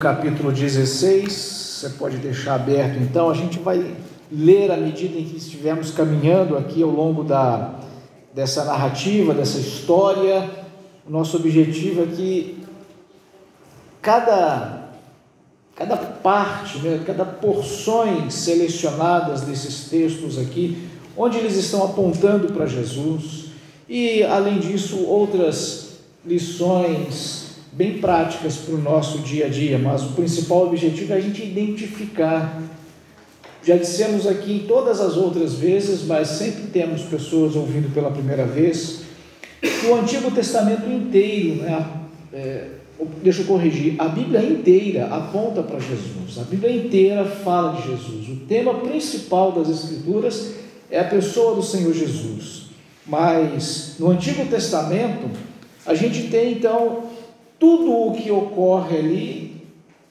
capítulo 16, você pode deixar aberto então, a gente vai ler à medida em que estivermos caminhando aqui ao longo da, dessa narrativa, dessa história. O nosso objetivo é que cada, cada parte, né, cada porções selecionadas desses textos aqui, onde eles estão apontando para Jesus, e além disso, outras lições bem práticas para o nosso dia a dia, mas o principal objetivo é a gente identificar. Já dissemos aqui todas as outras vezes, mas sempre temos pessoas ouvindo pela primeira vez, que o Antigo Testamento inteiro, né, é, deixa eu corrigir, a Bíblia inteira aponta para Jesus, a Bíblia inteira fala de Jesus. O tema principal das Escrituras é a pessoa do Senhor Jesus. Mas no Antigo Testamento, a gente tem então tudo o que ocorre ali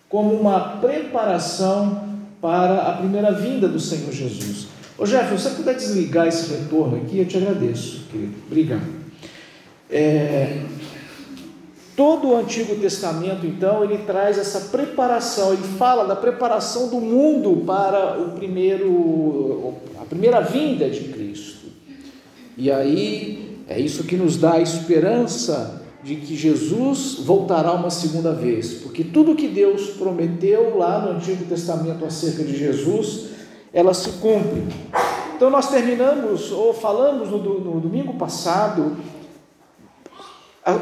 como uma preparação para a primeira vinda do Senhor Jesus. Ô Jeff, se você puder desligar esse retorno aqui, eu te agradeço, querido. Obrigado. É, todo o Antigo Testamento, então, ele traz essa preparação, ele fala da preparação do mundo para o primeiro, a primeira vinda de Cristo. E aí é isso que nos dá a esperança de que Jesus voltará uma segunda vez, porque tudo que Deus prometeu lá no Antigo Testamento acerca de Jesus, ela se cumpre. Então nós terminamos, ou falamos no, no domingo passado,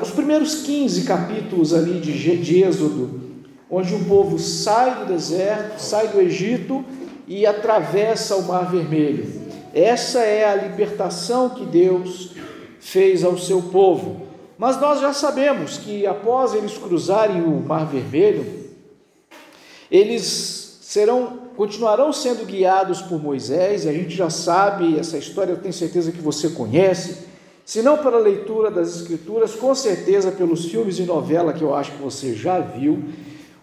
os primeiros 15 capítulos ali de, de Êxodo, onde o povo sai do deserto, sai do Egito e atravessa o Mar Vermelho. Essa é a libertação que Deus fez ao seu povo. Mas nós já sabemos que após eles cruzarem o Mar Vermelho, eles serão continuarão sendo guiados por Moisés, e a gente já sabe essa história, eu tenho certeza que você conhece. Se não pela leitura das escrituras, com certeza pelos filmes e novela que eu acho que você já viu,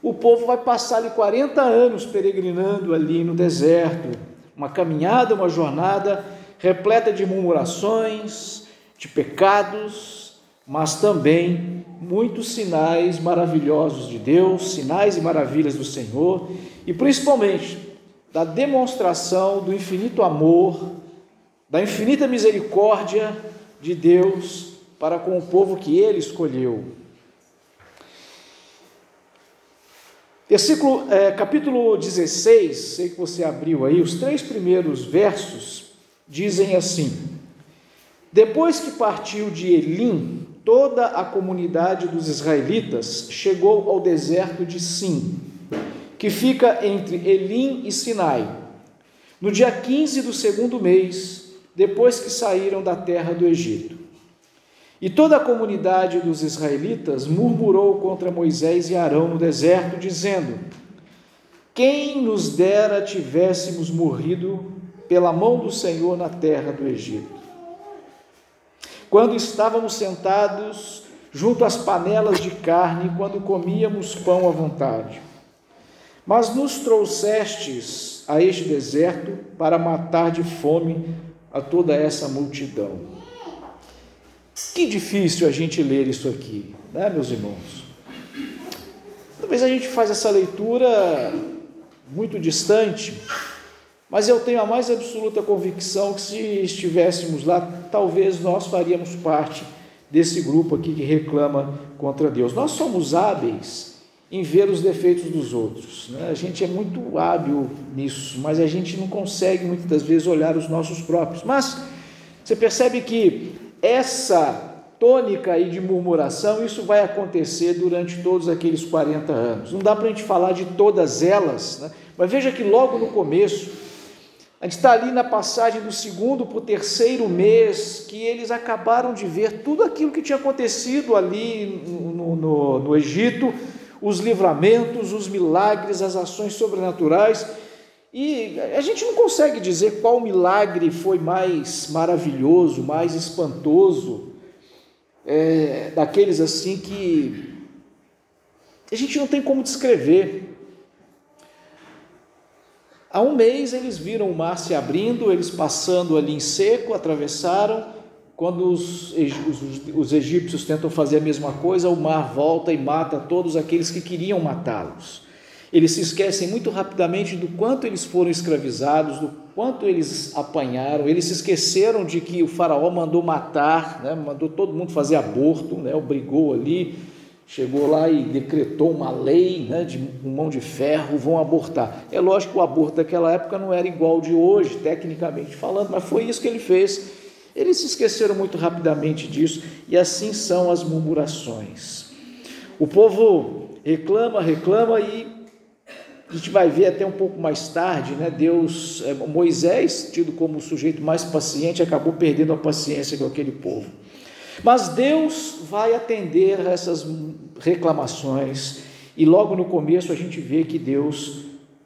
o povo vai passar ali 40 anos peregrinando ali no deserto, uma caminhada, uma jornada repleta de murmurações, de pecados, mas também muitos sinais maravilhosos de Deus, sinais e maravilhas do Senhor, e principalmente da demonstração do infinito amor, da infinita misericórdia de Deus para com o povo que ele escolheu. Versículo, é, capítulo 16, sei que você abriu aí, os três primeiros versos dizem assim: Depois que partiu de Elim, toda a comunidade dos israelitas chegou ao deserto de Sim, que fica entre Elim e Sinai, no dia 15 do segundo mês, depois que saíram da terra do Egito. E toda a comunidade dos israelitas murmurou contra Moisés e Arão no deserto, dizendo: Quem nos dera tivéssemos morrido pela mão do Senhor na terra do Egito quando estávamos sentados junto às panelas de carne, quando comíamos pão à vontade. Mas nos trouxestes a este deserto para matar de fome a toda essa multidão. Que difícil a gente ler isso aqui, né, meus irmãos? Talvez a gente faz essa leitura muito distante, mas eu tenho a mais absoluta convicção que se estivéssemos lá, talvez nós faríamos parte desse grupo aqui que reclama contra Deus. Nós somos hábeis em ver os defeitos dos outros. Né? A gente é muito hábil nisso, mas a gente não consegue muitas das vezes olhar os nossos próprios. Mas você percebe que essa tônica aí de murmuração, isso vai acontecer durante todos aqueles 40 anos. Não dá para a gente falar de todas elas, né? mas veja que logo no começo, a gente está ali na passagem do segundo para o terceiro mês, que eles acabaram de ver tudo aquilo que tinha acontecido ali no, no, no Egito, os livramentos, os milagres, as ações sobrenaturais. E a gente não consegue dizer qual milagre foi mais maravilhoso, mais espantoso, é, daqueles assim que a gente não tem como descrever. Há um mês eles viram o mar se abrindo, eles passando ali em seco, atravessaram. Quando os, os, os egípcios tentam fazer a mesma coisa, o mar volta e mata todos aqueles que queriam matá-los. Eles se esquecem muito rapidamente do quanto eles foram escravizados, do quanto eles apanharam. Eles se esqueceram de que o faraó mandou matar, né? mandou todo mundo fazer aborto, né? obrigou ali, chegou lá e decretou uma lei né? de mão de ferro, vão abortar. É lógico que o aborto daquela época não era igual de hoje, tecnicamente falando, mas foi isso que ele fez. Eles se esqueceram muito rapidamente disso e assim são as murmurações. O povo reclama, reclama e a gente vai ver até um pouco mais tarde, né? Deus, é, Moisés, tido como o sujeito mais paciente, acabou perdendo a paciência com aquele povo. Mas Deus vai atender a essas reclamações, e logo no começo a gente vê que Deus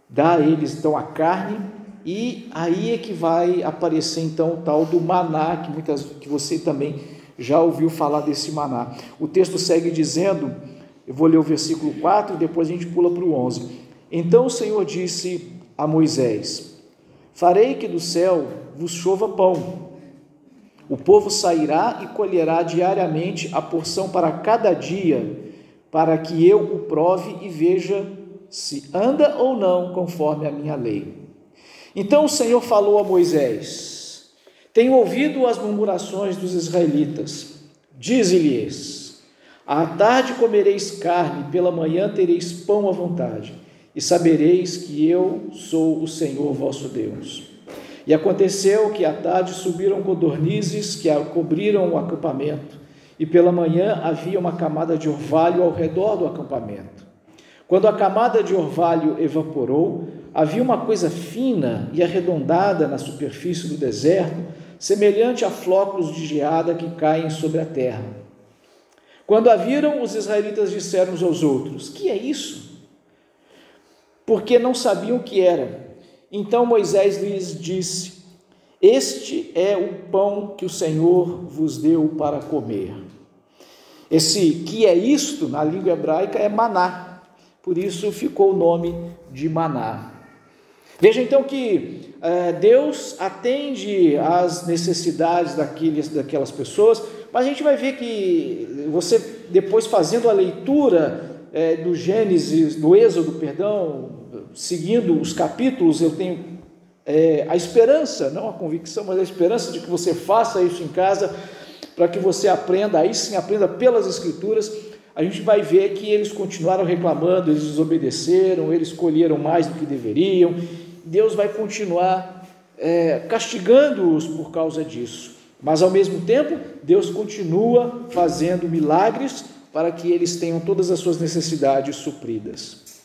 dá a eles então a carne, e aí é que vai aparecer então o tal do maná, que, muitas, que você também já ouviu falar desse maná. O texto segue dizendo, eu vou ler o versículo 4, depois a gente pula para o 11. Então o Senhor disse a Moisés: Farei que do céu vos chova pão. O povo sairá e colherá diariamente a porção para cada dia, para que eu o prove e veja se anda ou não conforme a minha lei. Então o Senhor falou a Moisés: Tenho ouvido as murmurações dos israelitas. Dize-lhes: À tarde comereis carne, pela manhã tereis pão à vontade e sabereis que eu sou o Senhor vosso Deus. E aconteceu que à tarde subiram codornizes que cobriram o acampamento, e pela manhã havia uma camada de orvalho ao redor do acampamento. Quando a camada de orvalho evaporou, havia uma coisa fina e arredondada na superfície do deserto, semelhante a flocos de geada que caem sobre a terra. Quando a viram, os israelitas disseram uns aos outros: Que é isso? porque não sabiam o que era. Então Moisés lhes disse: Este é o pão que o Senhor vos deu para comer. Esse que é isto, na língua hebraica, é maná. Por isso ficou o nome de maná. Veja então que é, Deus atende às necessidades daqueles, daquelas pessoas, mas a gente vai ver que você, depois fazendo a leitura é, do Gênesis, do Êxodo, perdão, seguindo os capítulos, eu tenho é, a esperança, não a convicção, mas a esperança de que você faça isso em casa, para que você aprenda, aí sim aprenda pelas Escrituras. A gente vai ver que eles continuaram reclamando, eles desobedeceram, eles colheram mais do que deveriam. Deus vai continuar é, castigando-os por causa disso. Mas ao mesmo tempo, Deus continua fazendo milagres para que eles tenham todas as suas necessidades supridas.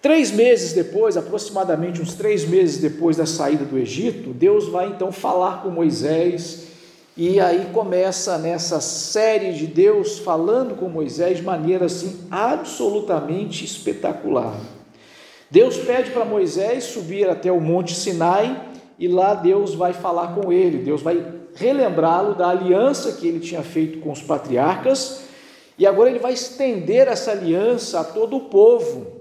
Três meses depois, aproximadamente uns três meses depois da saída do Egito, Deus vai então falar com Moisés, e aí começa nessa série de Deus falando com Moisés de maneira assim absolutamente espetacular. Deus pede para Moisés subir até o Monte Sinai e lá Deus vai falar com ele, Deus vai relembrá-lo da aliança que ele tinha feito com os patriarcas, e agora ele vai estender essa aliança a todo o povo.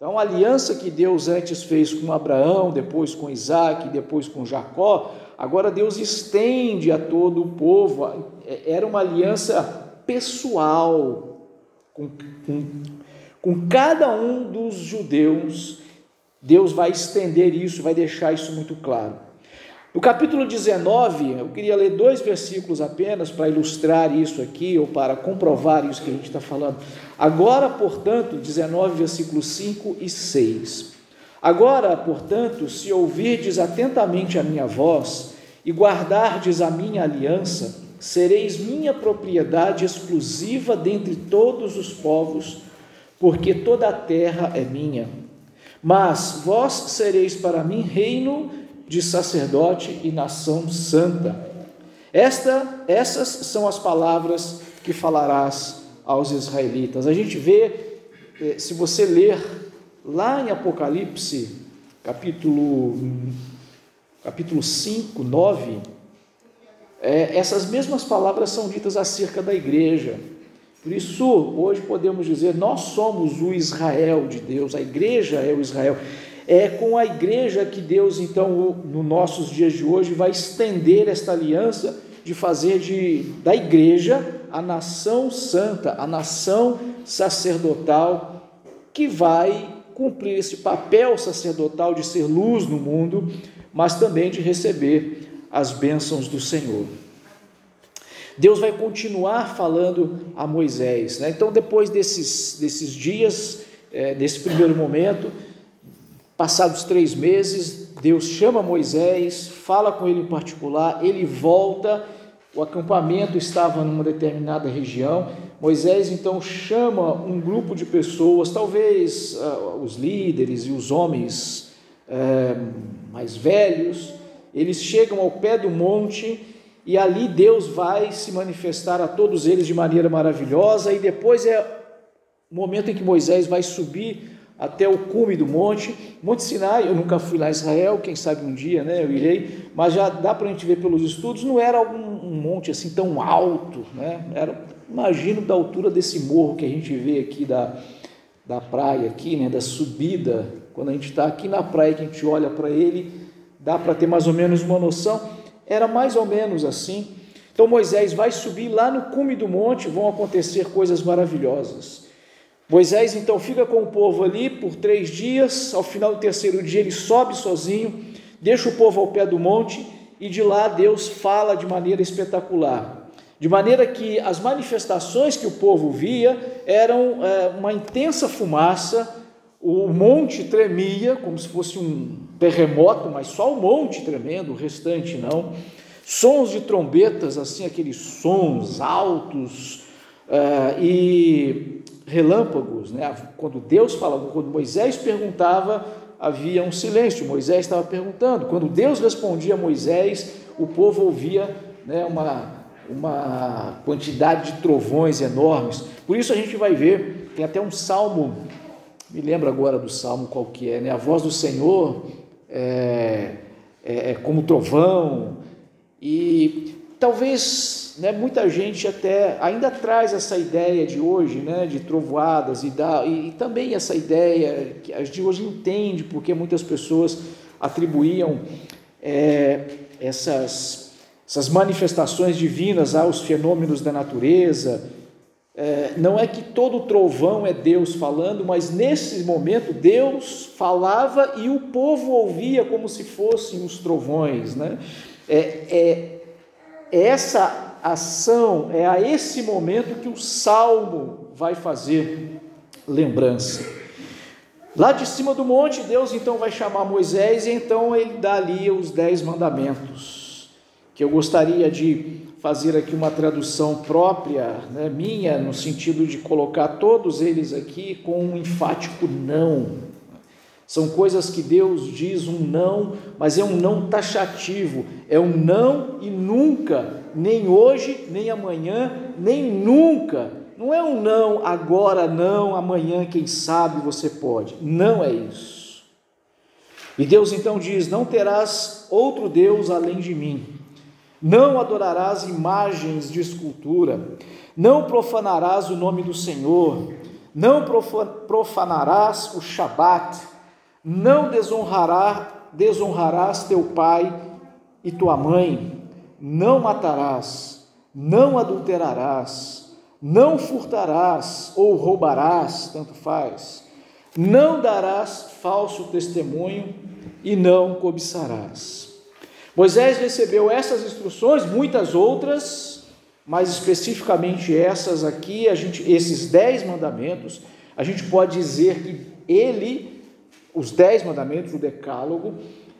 Então, a aliança que Deus antes fez com Abraão, depois com Isaac, depois com Jacó, agora Deus estende a todo o povo. É, era uma aliança pessoal com, com, com cada um dos judeus. Deus vai estender isso, vai deixar isso muito claro. No capítulo 19, eu queria ler dois versículos apenas para ilustrar isso aqui, ou para comprovar isso que a gente está falando. Agora, portanto, 19, versículos 5 e 6. Agora, portanto, se ouvirdes atentamente a minha voz e guardardes a minha aliança, sereis minha propriedade exclusiva dentre todos os povos, porque toda a terra é minha. Mas vós sereis para mim reino de sacerdote e nação santa. Esta, essas são as palavras que falarás aos israelitas. A gente vê, eh, se você ler lá em Apocalipse, capítulo, capítulo 5, 9, é, essas mesmas palavras são ditas acerca da igreja. Por isso, hoje podemos dizer, nós somos o Israel de Deus, a igreja é o Israel. É com a igreja que Deus, então, nos nossos dias de hoje, vai estender esta aliança de fazer de, da igreja a nação santa, a nação sacerdotal que vai cumprir esse papel sacerdotal de ser luz no mundo, mas também de receber as bênçãos do Senhor. Deus vai continuar falando a Moisés. Né? Então, depois desses, desses dias, é, nesse primeiro momento, passados três meses, Deus chama Moisés, fala com ele em particular, ele volta, o acampamento estava numa determinada região. Moisés então chama um grupo de pessoas, talvez uh, os líderes e os homens uh, mais velhos, eles chegam ao pé do monte e ali Deus vai se manifestar a todos eles de maneira maravilhosa, e depois é o momento em que Moisés vai subir até o cume do monte, Monte Sinai, eu nunca fui lá em Israel, quem sabe um dia, né, eu irei, mas já dá para a gente ver pelos estudos, não era um, um monte assim tão alto, né, era, imagino da altura desse morro que a gente vê aqui da, da praia aqui, né, da subida, quando a gente está aqui na praia, que a gente olha para ele, dá para ter mais ou menos uma noção, era mais ou menos assim, então Moisés vai subir lá no cume do monte, vão acontecer coisas maravilhosas, Moisés então fica com o povo ali por três dias, ao final do terceiro dia ele sobe sozinho, deixa o povo ao pé do monte e de lá Deus fala de maneira espetacular. De maneira que as manifestações que o povo via eram é, uma intensa fumaça, o monte tremia, como se fosse um terremoto, mas só o monte tremendo, o restante não. Sons de trombetas, assim, aqueles sons altos, é, e relâmpagos, né? quando Deus falava, quando Moisés perguntava, havia um silêncio, Moisés estava perguntando, quando Deus respondia a Moisés, o povo ouvia né, uma, uma quantidade de trovões enormes, por isso a gente vai ver, tem até um salmo, me lembro agora do salmo qual que é, né? a voz do Senhor é, é, é como trovão, e talvez né, muita gente até ainda traz essa ideia de hoje, né, de trovoadas e, da, e, e também essa ideia que a de hoje entende porque muitas pessoas atribuíam é, essas, essas manifestações divinas aos fenômenos da natureza. É, não é que todo trovão é Deus falando, mas nesse momento Deus falava e o povo ouvia como se fossem os trovões. Né? É, é, essa ação, é a esse momento que o salmo vai fazer lembrança. Lá de cima do monte, Deus então vai chamar Moisés e então ele dá ali os dez mandamentos, que eu gostaria de fazer aqui uma tradução própria, né, minha, no sentido de colocar todos eles aqui com um enfático não. São coisas que Deus diz um não, mas é um não taxativo, é um não e nunca, nem hoje, nem amanhã, nem nunca. Não é um não, agora não, amanhã, quem sabe você pode. Não é isso. E Deus então diz: Não terás outro Deus além de mim, não adorarás imagens de escultura, não profanarás o nome do Senhor, não profanarás o Shabat não desonrará, desonrarás teu pai e tua mãe, não matarás, não adulterarás, não furtarás ou roubarás, tanto faz, não darás falso testemunho e não cobiçarás. Moisés recebeu essas instruções, muitas outras, mas especificamente essas aqui, a gente, esses dez mandamentos, a gente pode dizer que ele os dez mandamentos, o decálogo,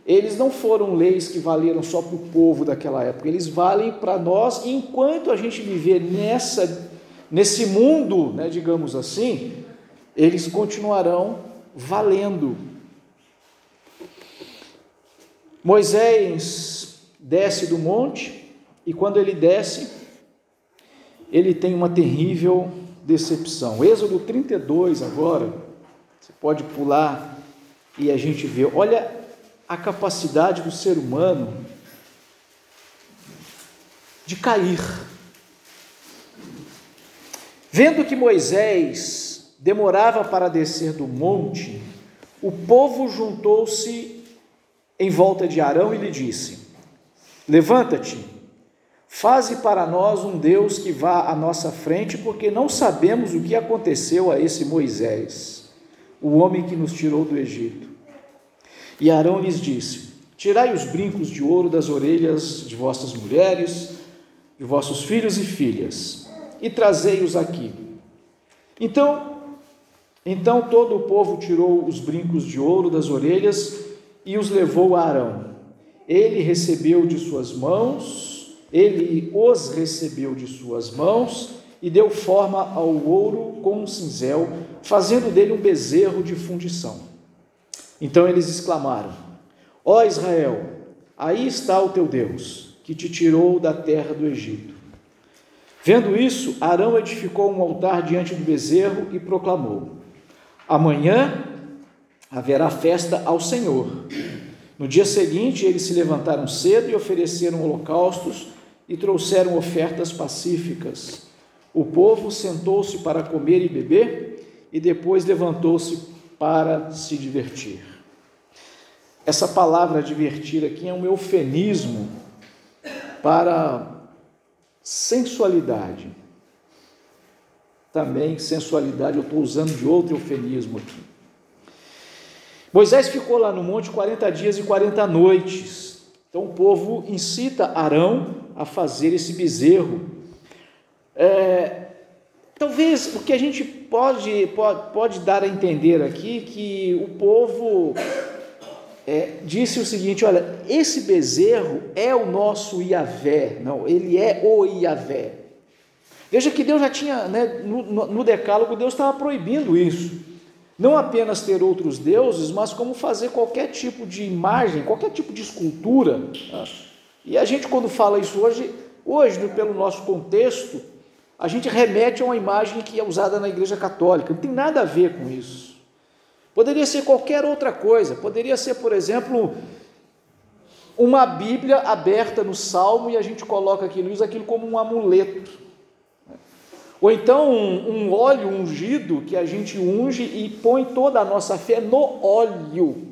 eles não foram leis que valeram só para o povo daquela época, eles valem para nós enquanto a gente viver nessa, nesse mundo, né, digamos assim, eles continuarão valendo. Moisés desce do monte e quando ele desce, ele tem uma terrível decepção. Êxodo 32 agora, você pode pular e a gente vê, olha a capacidade do ser humano de cair. Vendo que Moisés demorava para descer do monte, o povo juntou-se em volta de Arão e lhe disse: Levanta-te, faze para nós um Deus que vá à nossa frente, porque não sabemos o que aconteceu a esse Moisés. O homem que nos tirou do Egito. E Arão lhes disse: Tirai os brincos de ouro das orelhas de vossas mulheres, de vossos filhos e filhas, e trazei-os aqui. Então, então todo o povo tirou os brincos de ouro das orelhas e os levou a Arão. Ele recebeu de suas mãos, ele os recebeu de suas mãos e deu forma ao ouro com um cinzel, fazendo dele um bezerro de fundição. Então eles exclamaram: Ó Israel, aí está o teu Deus, que te tirou da terra do Egito. Vendo isso, Arão edificou um altar diante do bezerro e proclamou: Amanhã haverá festa ao Senhor. No dia seguinte, eles se levantaram cedo e ofereceram holocaustos e trouxeram ofertas pacíficas. O povo sentou-se para comer e beber e depois levantou-se para se divertir. Essa palavra divertir aqui é um eufemismo para sensualidade. Também sensualidade, eu estou usando de outro eufemismo aqui. Moisés ficou lá no monte 40 dias e 40 noites. Então o povo incita Arão a fazer esse bezerro o que a gente pode, pode, pode dar a entender aqui que o povo é, disse o seguinte: olha, esse bezerro é o nosso Iavé, não, ele é o Iavé. Veja que Deus já tinha, né, no, no Decálogo, Deus estava proibindo isso. Não apenas ter outros deuses, mas como fazer qualquer tipo de imagem, qualquer tipo de escultura. E a gente, quando fala isso hoje, hoje, pelo nosso contexto, a gente remete a uma imagem que é usada na Igreja Católica. Não tem nada a ver com isso. Poderia ser qualquer outra coisa. Poderia ser, por exemplo, uma Bíblia aberta no Salmo e a gente coloca aquilo, usa aquilo como um amuleto. Ou então um, um óleo ungido que a gente unge e põe toda a nossa fé no óleo.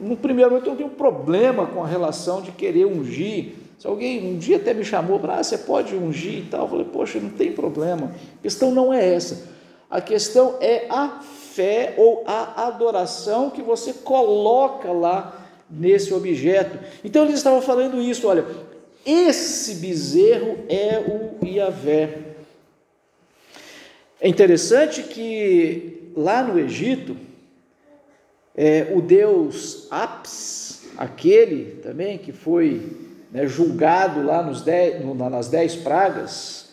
No primeiro momento eu tenho um problema com a relação de querer ungir se alguém um dia até me chamou para, ah, você pode ungir e tal, eu falei, poxa, não tem problema. A questão não é essa. A questão é a fé ou a adoração que você coloca lá nesse objeto. Então eles estavam falando isso, olha, esse bezerro é o Iavé. É interessante que lá no Egito, é, o deus Apis, aquele também que foi né, julgado lá nos dez, no, nas dez pragas,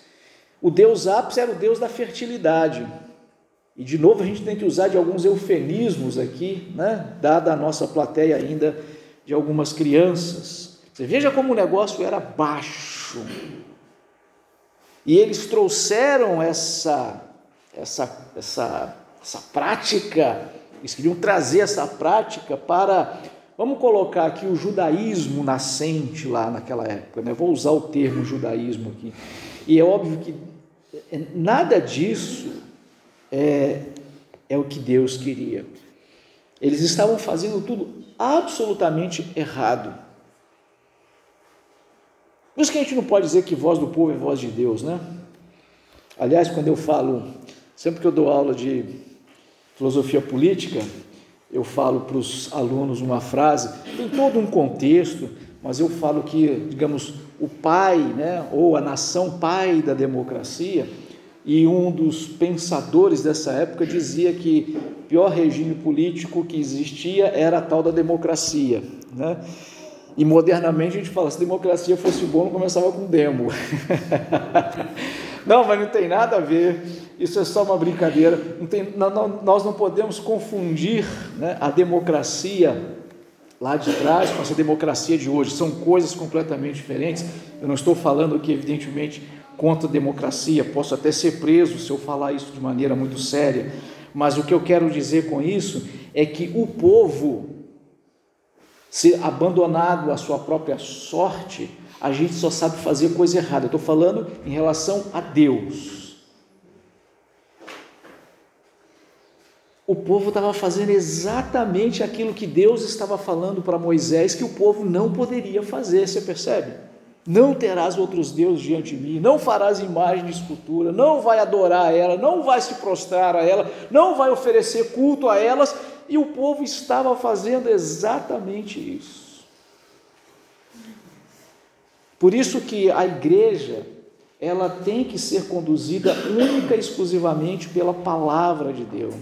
o deus Apis era o deus da fertilidade. E de novo a gente tem que usar de alguns eufemismos aqui, né, dada a nossa plateia ainda de algumas crianças. Você veja como o negócio era baixo. E eles trouxeram essa, essa, essa, essa prática, eles queriam trazer essa prática para Vamos colocar aqui o judaísmo nascente lá naquela época, né? vou usar o termo judaísmo aqui. E é óbvio que é, nada disso é, é o que Deus queria. Eles estavam fazendo tudo absolutamente errado. Por isso que a gente não pode dizer que voz do povo é voz de Deus, né? Aliás, quando eu falo, sempre que eu dou aula de filosofia política, eu falo para os alunos uma frase, tem todo um contexto, mas eu falo que, digamos, o pai, né, ou a nação pai da democracia, e um dos pensadores dessa época dizia que o pior regime político que existia era a tal da democracia. Né? E modernamente a gente fala, se democracia fosse bom, não começava com demo. não, mas não tem nada a ver isso é só uma brincadeira. Não tem, não, nós não podemos confundir né, a democracia lá de trás com essa democracia de hoje. São coisas completamente diferentes. Eu não estou falando aqui, evidentemente, contra a democracia. Posso até ser preso se eu falar isso de maneira muito séria. Mas o que eu quero dizer com isso é que o povo, se abandonado à sua própria sorte, a gente só sabe fazer coisa errada. Eu estou falando em relação a Deus. o povo estava fazendo exatamente aquilo que Deus estava falando para Moisés que o povo não poderia fazer, você percebe? Não terás outros deuses diante de mim, não farás imagem de escultura, não vai adorar a ela, não vai se prostrar a ela, não vai oferecer culto a elas, e o povo estava fazendo exatamente isso. Por isso que a igreja, ela tem que ser conduzida única e exclusivamente pela palavra de Deus.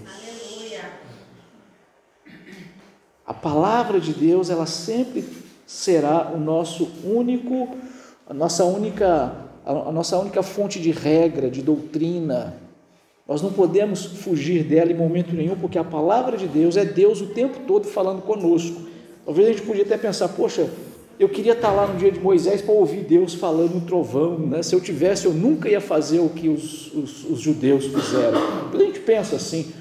A palavra de Deus, ela sempre será o nosso único, a nossa única, a nossa única fonte de regra, de doutrina. Nós não podemos fugir dela em momento nenhum, porque a palavra de Deus é Deus o tempo todo falando conosco. Talvez a gente podia até pensar, poxa, eu queria estar lá no dia de Moisés para ouvir Deus falando no trovão, né? Se eu tivesse, eu nunca ia fazer o que os, os, os judeus fizeram. A gente pensa assim.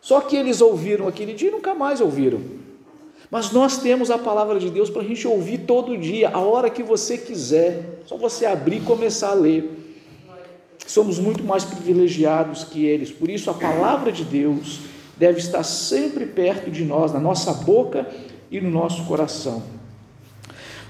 Só que eles ouviram aquele dia e nunca mais ouviram. Mas nós temos a palavra de Deus para a gente ouvir todo dia, a hora que você quiser. Só você abrir e começar a ler. Somos muito mais privilegiados que eles. Por isso, a palavra de Deus deve estar sempre perto de nós, na nossa boca e no nosso coração.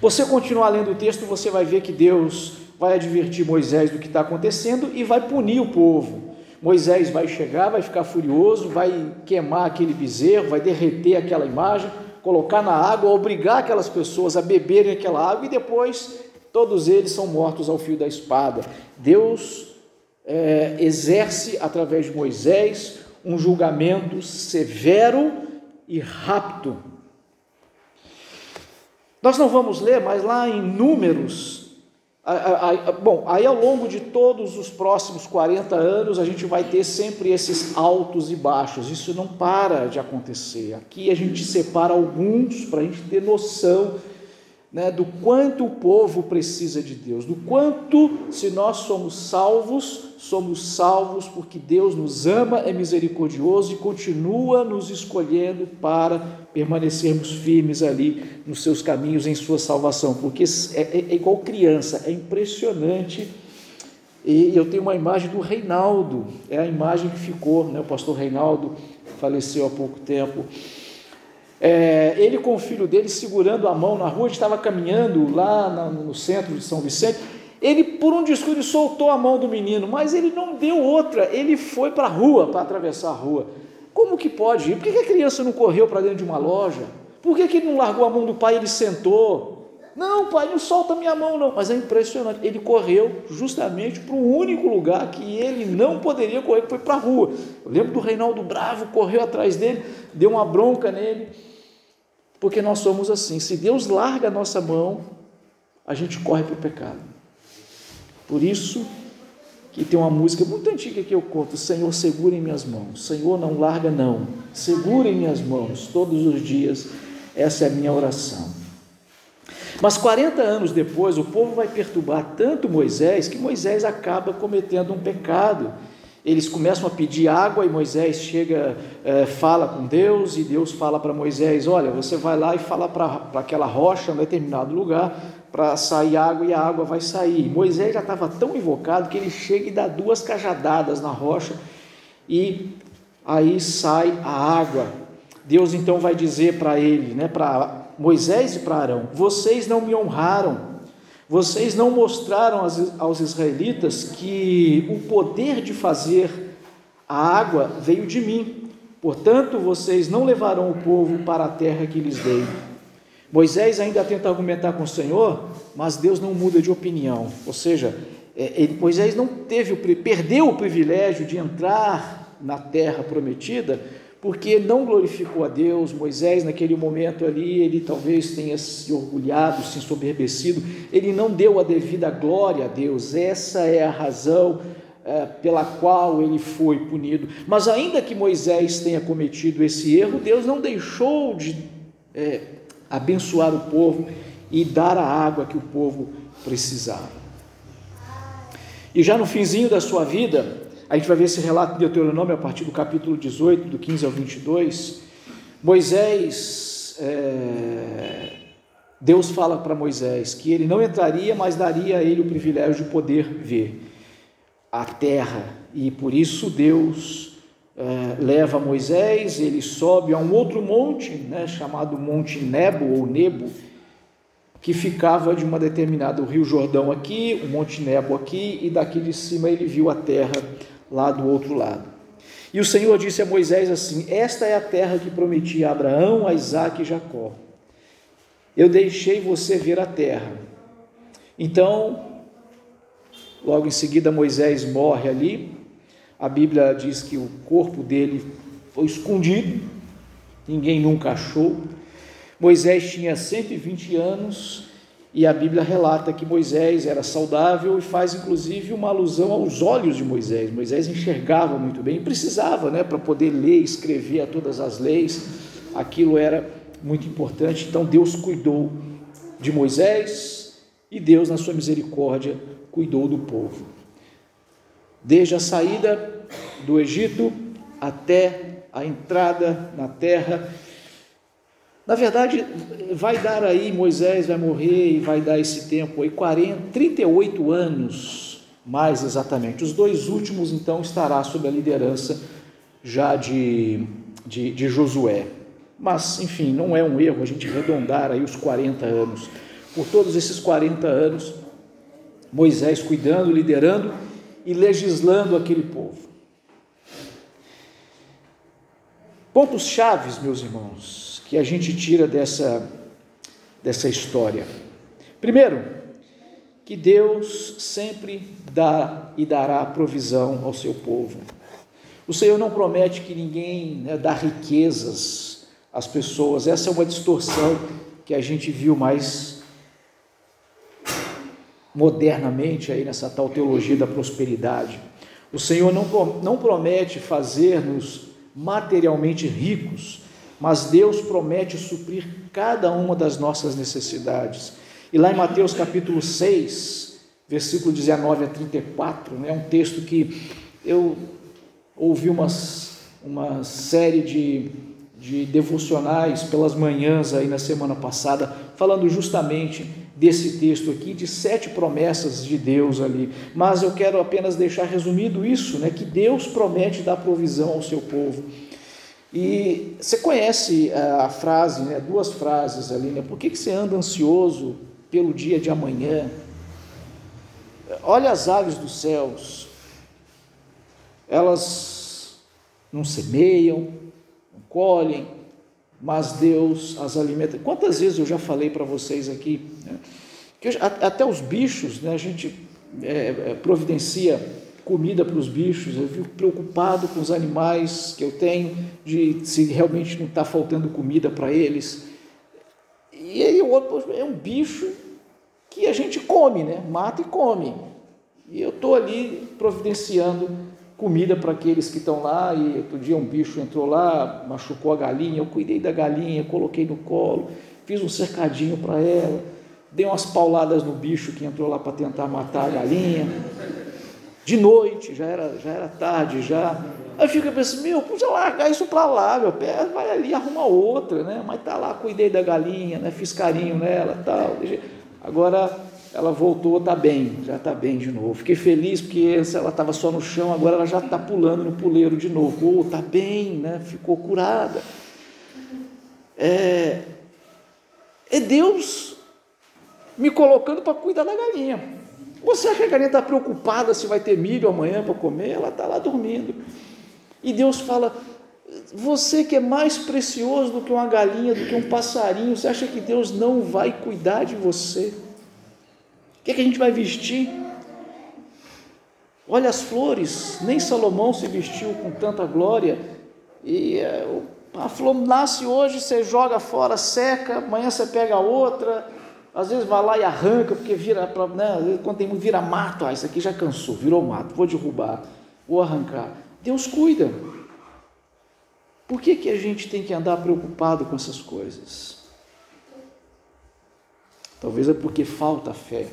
Você continuar lendo o texto, você vai ver que Deus vai advertir Moisés do que está acontecendo e vai punir o povo. Moisés vai chegar, vai ficar furioso, vai queimar aquele bezerro, vai derreter aquela imagem, colocar na água, obrigar aquelas pessoas a beberem aquela água e depois todos eles são mortos ao fio da espada. Deus é, exerce através de Moisés um julgamento severo e rápido. Nós não vamos ler, mas lá em Números Bom, aí ao longo de todos os próximos 40 anos, a gente vai ter sempre esses altos e baixos, isso não para de acontecer. Aqui a gente separa alguns para a gente ter noção né, do quanto o povo precisa de Deus, do quanto, se nós somos salvos, somos salvos porque Deus nos ama, é misericordioso e continua nos escolhendo para permanecermos firmes ali nos seus caminhos, em sua salvação, porque é, é, é igual criança, é impressionante. E eu tenho uma imagem do Reinaldo, é a imagem que ficou, né, o pastor Reinaldo faleceu há pouco tempo. É, ele com o filho dele segurando a mão na rua, estava caminhando lá no centro de São Vicente. Ele, por um descuido, soltou a mão do menino, mas ele não deu outra, ele foi para a rua para atravessar a rua. Como que pode ir? Por que a criança não correu para dentro de uma loja? Por que, que ele não largou a mão do pai e ele sentou? Não, pai, não solta minha mão, não. Mas é impressionante. Ele correu justamente para o único lugar que ele não poderia correr, que foi para a rua. Eu lembro do Reinaldo Bravo, correu atrás dele, deu uma bronca nele. Porque nós somos assim. Se Deus larga a nossa mão, a gente corre para o pecado. Por isso que tem uma música muito antiga que eu conto: Senhor, segura em minhas mãos. Senhor, não larga, não. Segura em minhas mãos todos os dias. Essa é a minha oração. Mas 40 anos depois, o povo vai perturbar tanto Moisés que Moisés acaba cometendo um pecado eles começam a pedir água e Moisés chega, é, fala com Deus e Deus fala para Moisés: Olha, você vai lá e fala para aquela rocha, em determinado lugar, para sair água e a água vai sair. Moisés já estava tão invocado que ele chega e dá duas cajadadas na rocha e aí sai a água. Deus então vai dizer para ele, né, para Moisés e para Arão: Vocês não me honraram vocês não mostraram aos israelitas que o poder de fazer a água veio de mim. Portanto, vocês não levarão o povo para a terra que lhes dei. Moisés ainda tenta argumentar com o Senhor, mas Deus não muda de opinião. Ou seja, é, ele, Moisés não teve, perdeu o privilégio de entrar na terra prometida, porque não glorificou a Deus. Moisés, naquele momento ali, ele talvez tenha se orgulhado, se ensoberbecido, ele não deu a devida glória a Deus. Essa é a razão é, pela qual ele foi punido. Mas, ainda que Moisés tenha cometido esse erro, Deus não deixou de é, abençoar o povo e dar a água que o povo precisava. E já no finzinho da sua vida, a gente vai ver esse relato de Deuteronômio a partir do capítulo 18, do 15 ao 22. Moisés, é, Deus fala para Moisés que ele não entraria, mas daria a ele o privilégio de poder ver a terra. E por isso Deus é, leva Moisés, ele sobe a um outro monte, né, chamado Monte Nebo ou Nebo, que ficava de uma determinada, o Rio Jordão aqui, o Monte Nebo aqui, e daqui de cima ele viu a terra lá do outro lado. E o Senhor disse a Moisés assim: Esta é a terra que prometi a Abraão, a Isaac e Jacó. Eu deixei você ver a terra. Então, logo em seguida, Moisés morre ali. A Bíblia diz que o corpo dele foi escondido, ninguém nunca achou. Moisés tinha 120 anos e a Bíblia relata que Moisés era saudável e faz inclusive uma alusão aos olhos de Moisés. Moisés enxergava muito bem, precisava, né, para poder ler, escrever a todas as leis. Aquilo era muito importante. Então Deus cuidou de Moisés e Deus, na sua misericórdia, cuidou do povo. Desde a saída do Egito até a entrada na terra na verdade, vai dar aí, Moisés vai morrer e vai dar esse tempo aí, 40, 38 anos, mais exatamente. Os dois últimos, então, estará sob a liderança já de, de, de Josué. Mas, enfim, não é um erro a gente arredondar aí os 40 anos. Por todos esses 40 anos, Moisés cuidando, liderando e legislando aquele povo. Pontos chaves, meus irmãos que a gente tira dessa, dessa história? Primeiro, que Deus sempre dá e dará provisão ao seu povo. O Senhor não promete que ninguém né, dá riquezas às pessoas, essa é uma distorção que a gente viu mais modernamente aí nessa tal teologia da prosperidade. O Senhor não, não promete fazer-nos materialmente ricos, mas Deus promete suprir cada uma das nossas necessidades. E lá em Mateus capítulo 6, versículo 19 a 34, é né, um texto que eu ouvi umas, uma série de, de devocionais pelas manhãs aí na semana passada, falando justamente desse texto aqui, de sete promessas de Deus ali. Mas eu quero apenas deixar resumido isso, né, que Deus promete dar provisão ao seu povo. E você conhece eh, a frase, né, duas frases ali, né? Por que, que você anda ansioso pelo dia de amanhã? Olha as aves dos céus, elas não semeiam, não colhem, mas Deus as alimenta. Quantas vezes eu já falei para vocês aqui, né? que até os bichos, né, a gente é, providencia comida para os bichos, eu fico preocupado com os animais que eu tenho, de se realmente não está faltando comida para eles. E aí o outro é um bicho que a gente come, né? Mata e come. E eu estou ali providenciando comida para aqueles que estão lá. E outro dia um bicho entrou lá, machucou a galinha, eu cuidei da galinha, coloquei no colo, fiz um cercadinho para ela, dei umas pauladas no bicho que entrou lá para tentar matar a galinha de noite, já era, já era tarde, já. Aí fica pensando, meu, podia largar isso para lá, meu pé, vai ali, arruma outra, né? Mas tá lá, cuidei da galinha, né? Fiz carinho nela tal. Agora ela voltou, tá bem, já tá bem de novo. Fiquei feliz porque ela estava só no chão, agora ela já está pulando no puleiro de novo. Oh, tá bem, né? Ficou curada. É, é Deus me colocando para cuidar da galinha. Você acha que a galinha está preocupada se vai ter milho amanhã para comer? Ela está lá dormindo. E Deus fala: Você que é mais precioso do que uma galinha, do que um passarinho, você acha que Deus não vai cuidar de você? O que, é que a gente vai vestir? Olha as flores, nem Salomão se vestiu com tanta glória. E é, a flor nasce hoje, você joga fora, seca, amanhã você pega outra às vezes vai lá e arranca, porque vira, né, quando tem vira mato, ah, isso aqui já cansou, virou mato, vou derrubar, vou arrancar. Deus cuida. Por que, que a gente tem que andar preocupado com essas coisas? Talvez é porque falta fé,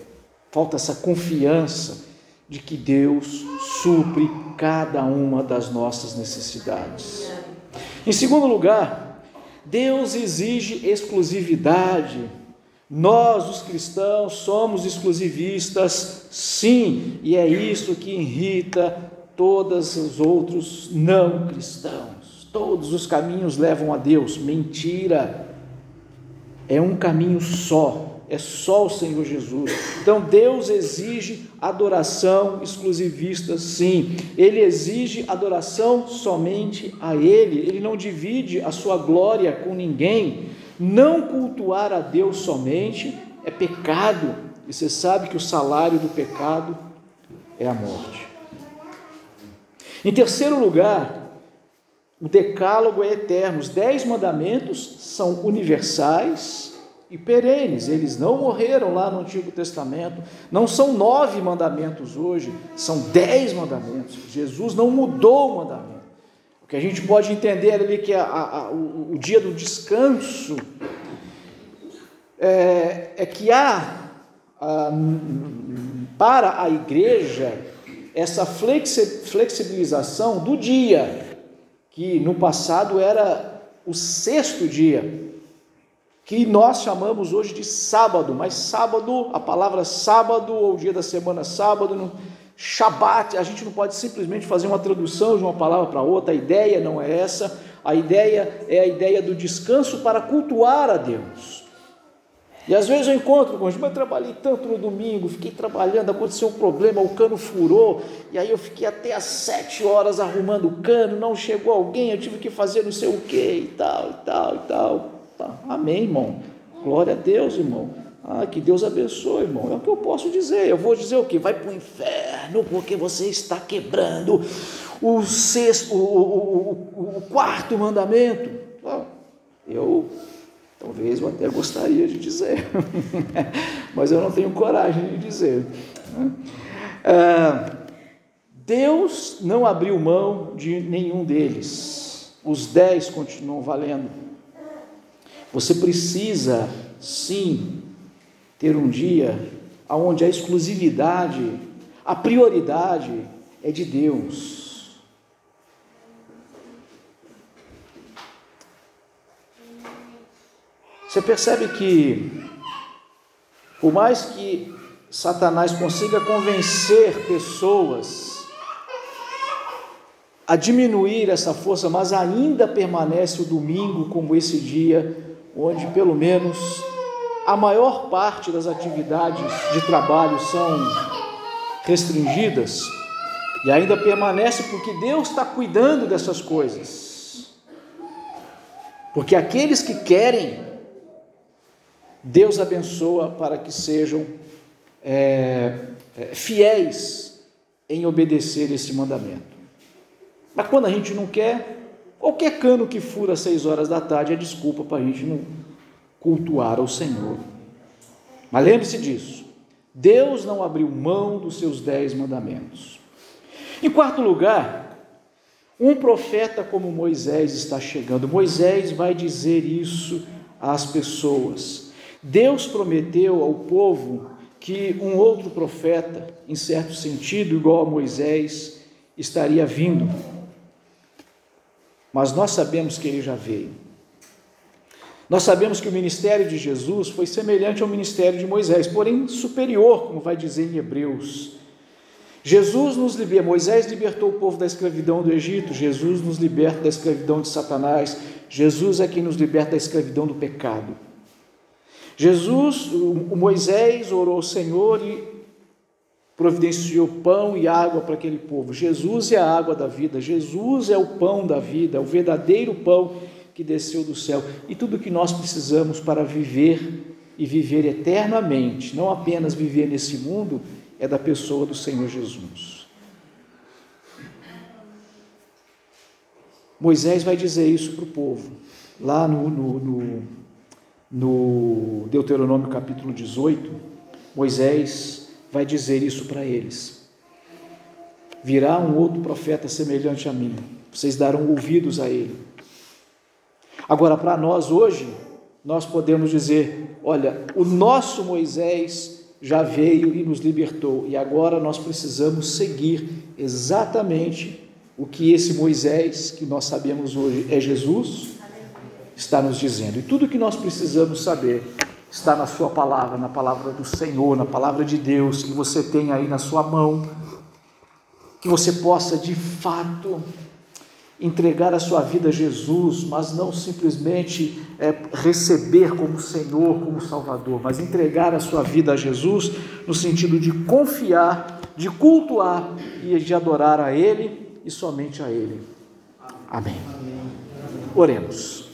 falta essa confiança de que Deus supre cada uma das nossas necessidades. Em segundo lugar, Deus exige exclusividade nós, os cristãos, somos exclusivistas, sim, e é isso que irrita todos os outros não cristãos. Todos os caminhos levam a Deus. Mentira. É um caminho só. é só o Senhor Jesus. Então Deus exige adoração exclusivista, sim. Ele exige adoração somente a Ele. Ele não divide a sua glória com ninguém. Não cultuar a Deus somente é pecado. E você sabe que o salário do pecado é a morte. Em terceiro lugar, o decálogo é eterno. Os dez mandamentos são universais e perenes. Eles não morreram lá no Antigo Testamento. Não são nove mandamentos hoje, são dez mandamentos. Jesus não mudou o mandamento. O que a gente pode entender ali que a, a, o, o, dia do descanso é, é que há a, para a igreja essa flexibilização do dia que no passado era o sexto dia, que nós chamamos hoje de sábado, mas sábado, a palavra sábado ou dia da semana sábado, no Shabat, a gente não pode simplesmente fazer uma tradução de uma palavra para outra, a ideia não é essa, a ideia é a ideia do descanso para cultuar a Deus. E às vezes eu encontro com gente, mas trabalhei tanto no domingo, fiquei trabalhando, aconteceu um problema, o cano furou, e aí eu fiquei até às sete horas arrumando o cano, não chegou alguém, eu tive que fazer não sei o que e tal, e tal, e tal. Tá. Amém, irmão. Glória a Deus, irmão. Ah, que Deus abençoe, irmão. É o que eu posso dizer. Eu vou dizer o que? Vai para o inferno, porque você está quebrando o sexto, o, o, o, quarto mandamento. Eu Talvez eu até gostaria de dizer, mas eu não tenho coragem de dizer. Ah, Deus não abriu mão de nenhum deles, os dez continuam valendo. Você precisa, sim, ter um dia onde a exclusividade, a prioridade é de Deus. Você percebe que, por mais que Satanás consiga convencer pessoas a diminuir essa força, mas ainda permanece o domingo como esse dia onde, pelo menos, a maior parte das atividades de trabalho são restringidas e ainda permanece porque Deus está cuidando dessas coisas. Porque aqueles que querem Deus abençoa para que sejam é, é, fiéis em obedecer esse mandamento. Mas quando a gente não quer, qualquer cano que fura às seis horas da tarde é desculpa para a gente não cultuar ao Senhor. Mas lembre-se disso: Deus não abriu mão dos seus dez mandamentos. Em quarto lugar, um profeta como Moisés está chegando. Moisés vai dizer isso às pessoas. Deus prometeu ao povo que um outro profeta, em certo sentido, igual a Moisés, estaria vindo. Mas nós sabemos que ele já veio. Nós sabemos que o ministério de Jesus foi semelhante ao ministério de Moisés, porém superior, como vai dizer em Hebreus. Jesus nos libertou, Moisés libertou o povo da escravidão do Egito, Jesus nos liberta da escravidão de Satanás, Jesus é quem nos liberta da escravidão do pecado. Jesus, o Moisés orou ao Senhor e providenciou pão e água para aquele povo. Jesus é a água da vida, Jesus é o pão da vida, o verdadeiro pão que desceu do céu. E tudo que nós precisamos para viver e viver eternamente, não apenas viver nesse mundo, é da pessoa do Senhor Jesus. Moisés vai dizer isso para o povo, lá no, no, no no Deuteronômio capítulo 18, Moisés vai dizer isso para eles. Virá um outro profeta semelhante a mim, vocês darão ouvidos a ele. Agora, para nós hoje, nós podemos dizer: olha, o nosso Moisés já veio e nos libertou, e agora nós precisamos seguir exatamente o que esse Moisés, que nós sabemos hoje é Jesus, está nos dizendo. E tudo que nós precisamos saber está na Sua palavra, na palavra do Senhor, na palavra de Deus que você tem aí na sua mão, que você possa de fato entregar a sua vida a Jesus, mas não simplesmente é, receber como Senhor, como Salvador, mas entregar a sua vida a Jesus no sentido de confiar, de cultuar e de adorar a Ele e somente a Ele. Amém. Oremos.